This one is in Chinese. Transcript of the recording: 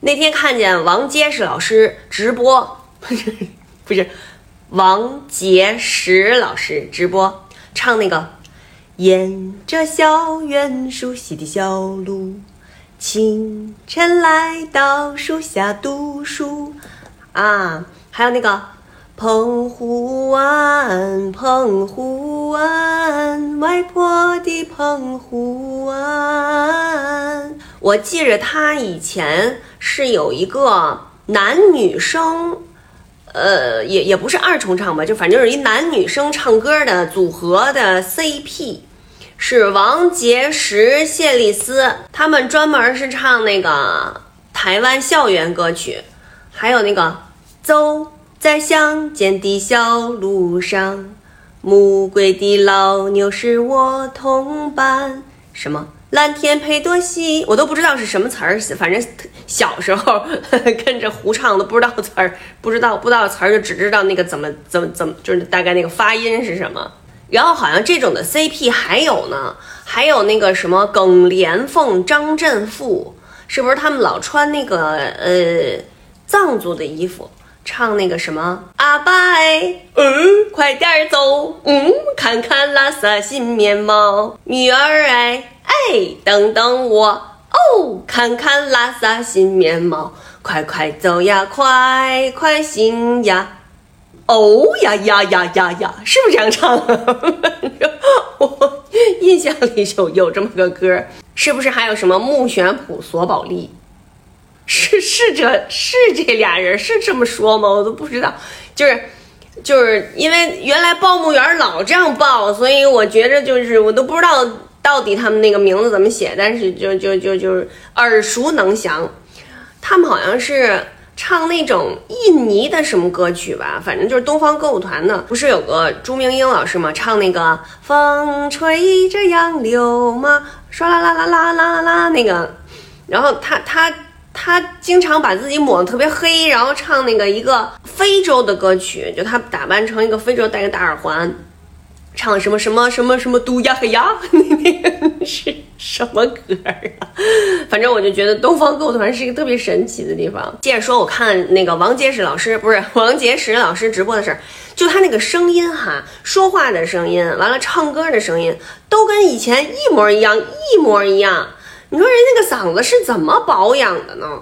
那天看见王杰实老师直播，不是。不是，王杰实老师直播。唱那个，沿着校园熟悉的小路，清晨来到树下读书。啊，还有那个澎湖湾，澎湖湾，外婆的澎湖湾。我记着他以前是有一个男女生，呃，也也不是二重唱吧，就反正是一男女生唱歌的组合的 CP，是王杰石、谢丽斯，他们专门是唱那个台湾校园歌曲，还有那个走在乡间的小路上，暮归的老牛是我同伴，什么？蓝天配朵西，我都不知道是什么词儿，反正小时候 跟着胡唱都不知道词儿，不知道不知道词儿，就只知道那个怎么怎么怎么，就是大概那个发音是什么。然后好像这种的 CP 还有呢，还有那个什么耿莲凤、张振富，是不是他们老穿那个呃藏族的衣服？唱那个什么阿拜，嗯，快点走，嗯，看看拉萨新面貌，女儿哎哎，等等我哦，看看拉萨新面貌，快快走呀，快快行呀，哦呀呀呀呀呀，是不是这样唱？我印象里有有这么个歌，是不是还有什么木玄普索宝莉？是是这是这俩人是这么说吗？我都不知道，就是就是因为原来报幕员老这样报，所以我觉着就是我都不知道到底他们那个名字怎么写，但是就就就就是耳熟能详。他们好像是唱那种印尼的什么歌曲吧，反正就是东方歌舞团的，不是有个朱明英老师吗？唱那个风吹着杨柳吗？唰啦啦啦啦啦啦那个，然后他他。他经常把自己抹得特别黑，然后唱那个一个非洲的歌曲，就他打扮成一个非洲，戴个大耳环，唱什么什么什么什么嘟呀嘿呀，那个是什么歌啊？反正我就觉得东方歌舞团是一个特别神奇的地方。接着说，我看那个王杰石老师，不是王杰石老师直播的事儿，就他那个声音哈，说话的声音，完了唱歌的声音，都跟以前一模一样，一模一样。你说人那个嗓子是怎么保养的呢？